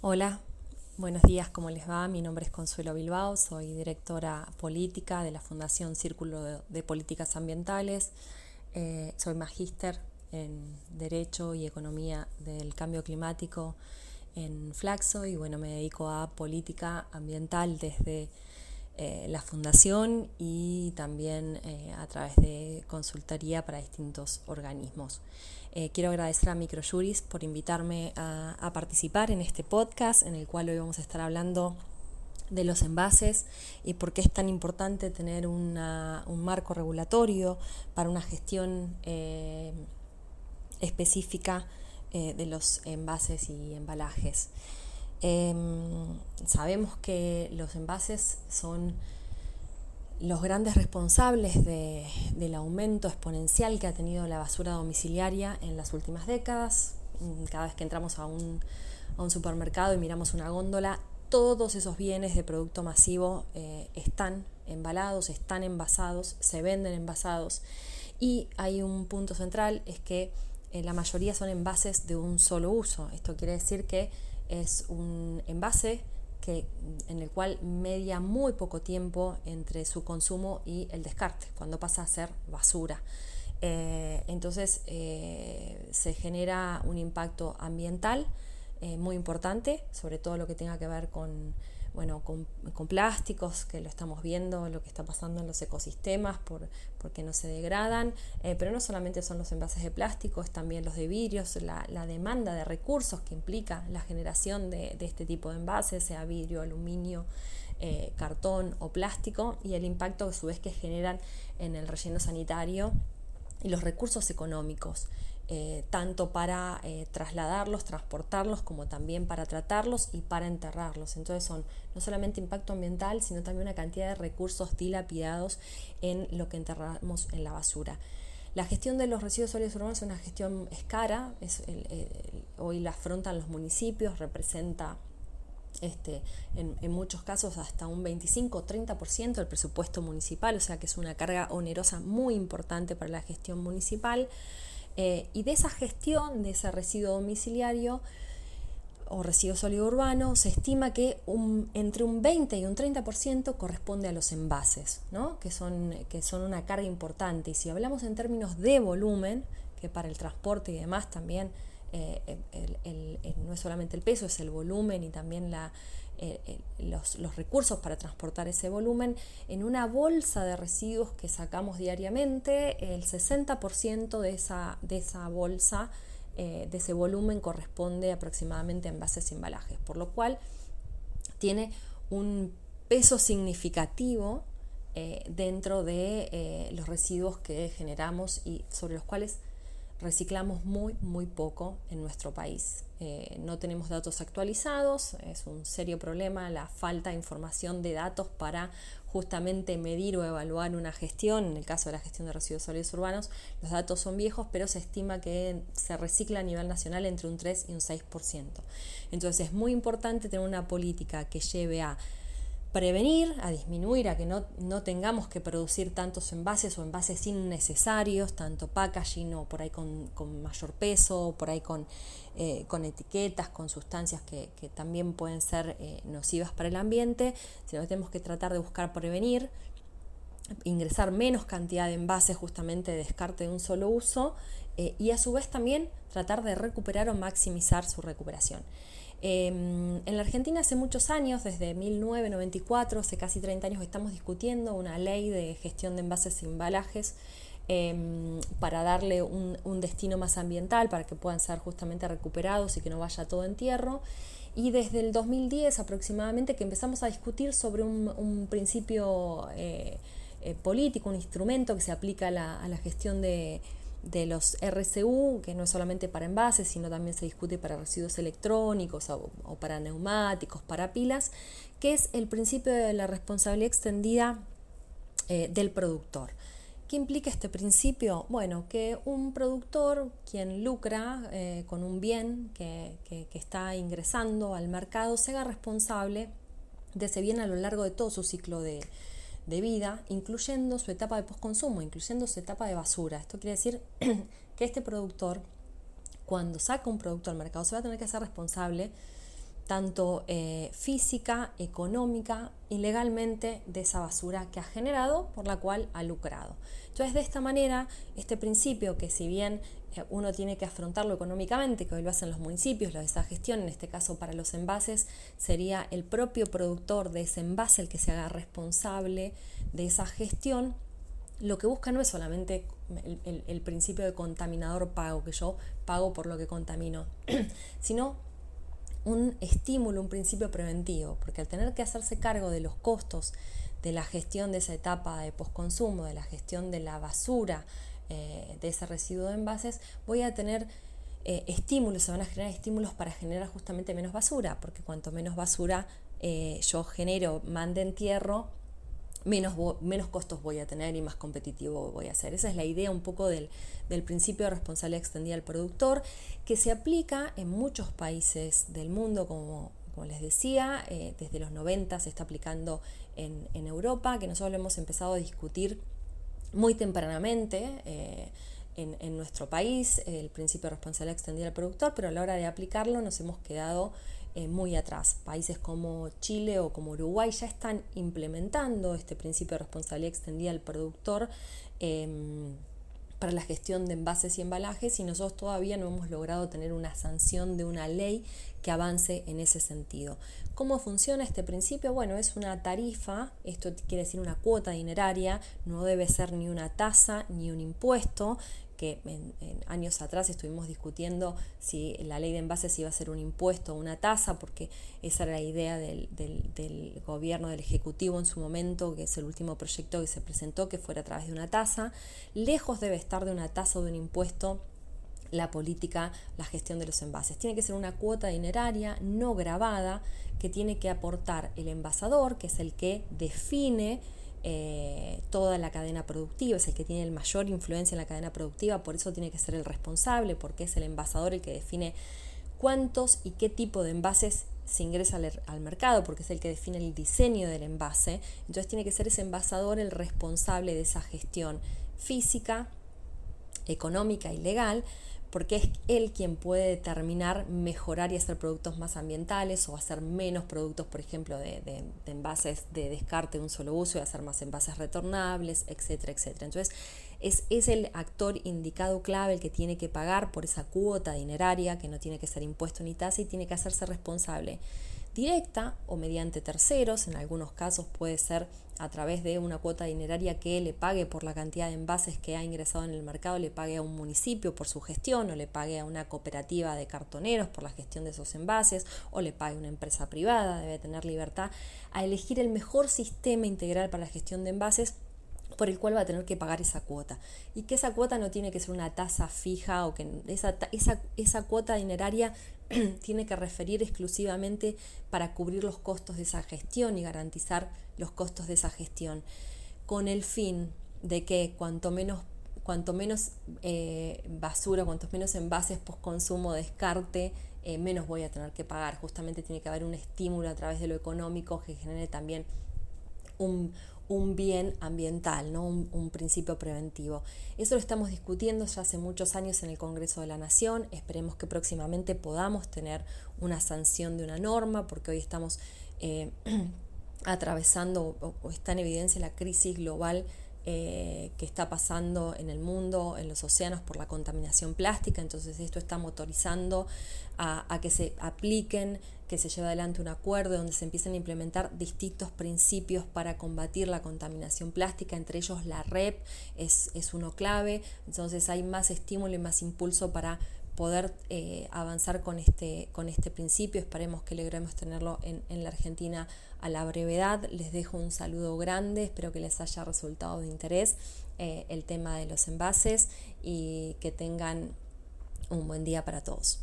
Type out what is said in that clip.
Hola, buenos días, ¿cómo les va? Mi nombre es Consuelo Bilbao, soy directora política de la Fundación Círculo de Políticas Ambientales, eh, soy magíster en Derecho y Economía del Cambio Climático en Flaxo y bueno, me dedico a política ambiental desde eh, la fundación y también eh, a través de consultoría para distintos organismos. Eh, quiero agradecer a Microjuris por invitarme a, participar en este podcast en el cual hoy vamos a estar hablando de los envases y por qué es tan importante tener un marco regulatorio para una gestión específica de los envases y embalajes. Em, sabemos que los envases son los grandes responsables del aumento exponencial que ha tenido la basura domiciliaria en las últimas décadas. Mm, cada vez que entramos a un, supermercado y miramos una góndola, todos esos bienes de producto masivo eh, están embalados, están envasados, se venden envasados. Y hay un punto central, es que eh, la mayoría son envases de un solo uso. Esto quiere decir que es un envase en el cual media muy poco tiempo entre su consumo y el descarte, cuando pasa a ser basura. Eh, entonces eh, se genera un impacto ambiental eh, muy importante, sobre todo lo que tenga que ver con bueno, con, plásticos, que lo estamos viendo, lo que está pasando en los ecosistemas, por, porque no se degradan, eh, pero no solamente son los envases de plástico, es también los de vidrios, la, demanda de recursos que implica la generación de, este tipo de envases, sea vidrio, aluminio, eh, cartón o plástico, y el impacto a su vez que generan en el relleno sanitario y los recursos económicos. Eh, tanto para eh, trasladarlos, transportarlos, como también para tratarlos y para enterrarlos. Entonces son no solamente impacto ambiental, sino también una cantidad de recursos dilapidados en lo que enterramos en la basura. La gestión de los residuos sólidos urbanos es una gestión es cara, hoy la afrontan los municipios, representa este, en, en, muchos casos hasta un 25 o 30% del presupuesto municipal, o sea que es una carga onerosa muy importante para la gestión municipal. Eh, y de esa gestión de ese residuo domiciliario o residuo sólido urbano, se estima que entre un 20 y un 30% corresponde a los envases, que, son, que son una carga importante. Y si hablamos en términos de volumen, que para el transporte y demás también eh, no es solamente el peso, es el volumen y también la, eh, eh, los, recursos para transportar ese volumen, en una bolsa de residuos que sacamos diariamente, el 60% de esa, de esa bolsa, eh, de ese volumen, corresponde aproximadamente a envases y embalajes, por lo cual tiene un peso significativo dentro de los residuos que generamos y sobre los cuales reciclamos muy, muy poco en nuestro país. Eh, no tenemos datos actualizados, es un serio problema la falta de información de datos para justamente medir o evaluar una gestión. En el caso de la gestión de residuos sólidos urbanos, los datos son viejos, pero se estima que se recicla a nivel nacional entre un 3 y un 6%. Entonces es muy importante tener una política que lleve a prevenir, a disminuir, a que no, no, tengamos que producir tantos envases o envases innecesarios, tanto packaging o por ahí con, mayor peso, por ahí con, eh, con etiquetas, con sustancias que, también pueden ser eh, nocivas para el ambiente, sino que tenemos que tratar de buscar prevenir, ingresar menos cantidad de envases justamente de descarte de un solo uso eh, y a su vez también tratar de recuperar o maximizar su recuperación. Em, en la Argentina hace muchos años, desde 1994, hace casi 30 años, estamos discutiendo una ley de gestión de envases y embalajes em, para darle un, destino más ambiental, para que puedan ser justamente recuperados y que no vaya todo en tierra. Y desde el 2010 aproximadamente que empezamos a discutir sobre un, principio eh, eh, político, un instrumento que se aplica a la gestión de, de los RCU, que no es solamente para envases, sino también se discute para residuos electrónicos o, para neumáticos, para pilas, que es el principio de la responsabilidad extendida eh, del productor. ¿Qué implica este principio? Bueno, que un productor, quien lucra eh, con un bien que, que está ingresando al mercado, se haga responsable de ese bien a lo largo de todo su ciclo de, de vida, incluyendo su etapa de postconsumo, incluyendo su etapa de basura. Esto quiere decir que este productor, cuando saca un producto al mercado, se va a tener que hacer responsable tanto eh, física, económica y legalmente de esa basura que ha generado, por la cual ha lucrado. Entonces, de esta manera, este principio que si bien eh, uno tiene que afrontarlo económicamente, que hoy lo hacen los municipios, lo de esa gestión, en este caso para los envases, sería el propio productor de ese envase el que se haga responsable de esa gestión, lo que busca no es solamente el, el principio de contaminador pago, que yo pago por lo que contamino, sino un estímulo, un principio preventivo, porque al tener que hacerse cargo de los costos de la gestión de esa etapa de posconsumo, de la gestión de la basura, eh, de ese residuo de envases, voy a tener eh, estímulos, se van a generar estímulos para generar justamente menos basura, porque cuanto menos basura eh, yo genero, mande entierro, menos, menos costos voy a tener y más competitivo voy a ser. Esa es la idea un poco del, principio de responsabilidad extendida al productor, que se aplica en muchos países del mundo, como, como les decía, eh, desde los 90 se está aplicando en, en, Europa, que nosotros lo hemos empezado a discutir muy tempranamente. Eh, en, nuestro país, el principio de responsabilidad extendida al productor, pero a la hora de aplicarlo nos hemos quedado eh, muy atrás. Países como Chile o como Uruguay ya están implementando este principio de responsabilidad extendida al productor em, para la gestión de envases y embalajes y nosotros todavía no hemos logrado tener una sanción de una ley que avance en ese sentido. ¿Cómo funciona este principio? Bueno, es una tarifa, esto quiere decir una cuota dineraria, no debe ser ni una tasa ni un impuesto, que en, años atrás estuvimos discutiendo si la ley de envases iba a ser un impuesto o una tasa, porque esa era la idea del, del, gobierno, del Ejecutivo en su momento, que es el último proyecto que se presentó, que fuera a través de una tasa. Lejos debe estar de una tasa o de un impuesto la política, la gestión de los envases. Tiene que ser una cuota dineraria no grabada que tiene que aportar el envasador, que es el que define eh, toda la cadena productiva, es el que tiene el mayor influencia en la cadena productiva, por eso tiene que ser el responsable, porque es el envasador el que define cuántos y qué tipo de envases se ingresa al, al, mercado, porque es el que define el diseño del envase. Entonces tiene que ser ese envasador el responsable de esa gestión física, económica y legal porque es él quien puede determinar mejorar y hacer productos más ambientales o hacer menos productos, por ejemplo, de, envases de descarte de un solo uso y hacer más envases retornables, etcétera, etcétera. Entonces, es, es el actor indicado clave el que tiene que pagar por esa cuota dineraria, que no tiene que ser impuesto ni tasa y tiene que hacerse responsable directa o mediante terceros, en algunos casos puede ser a través de una cuota dineraria que le pague por la cantidad de envases que ha ingresado en el mercado, le pague a un municipio por su gestión o le pague a una cooperativa de cartoneros por la gestión de esos envases o le pague a una empresa privada, debe tener libertad a elegir el mejor sistema integral para la gestión de envases por el cual va a tener que pagar esa cuota. Y que esa cuota no tiene que ser una tasa fija o que esa, esa, esa cuota dineraria tiene que referir exclusivamente para cubrir los costos de esa gestión y garantizar los costos de esa gestión, con el fin de que cuanto menos, cuanto menos eh, basura, cuantos menos envases post-consumo descarte, eh, menos voy a tener que pagar. Justamente tiene que haber un estímulo a través de lo económico que genere también un, un bien ambiental, ¿no? Un, principio preventivo. Eso lo estamos discutiendo ya hace muchos años en el Congreso de la Nación. Esperemos que próximamente podamos tener una sanción de una norma, porque hoy estamos eh, atravesando o, está en evidencia la crisis global eh, que está pasando en el mundo, en los océanos por la contaminación plástica. Entonces esto está motorizando a, que se apliquen, que se lleve adelante un acuerdo donde se empiecen a implementar distintos principios para combatir la contaminación plástica, entre ellos la REP es, es uno clave. Entonces hay más estímulo y más impulso para poder eh, avanzar con este, con este principio. Esperemos que logremos tenerlo en, en, la Argentina a la brevedad. Les dejo un saludo grande, espero que les haya resultado de interés eh, el tema de los envases y que tengan un buen día para todos.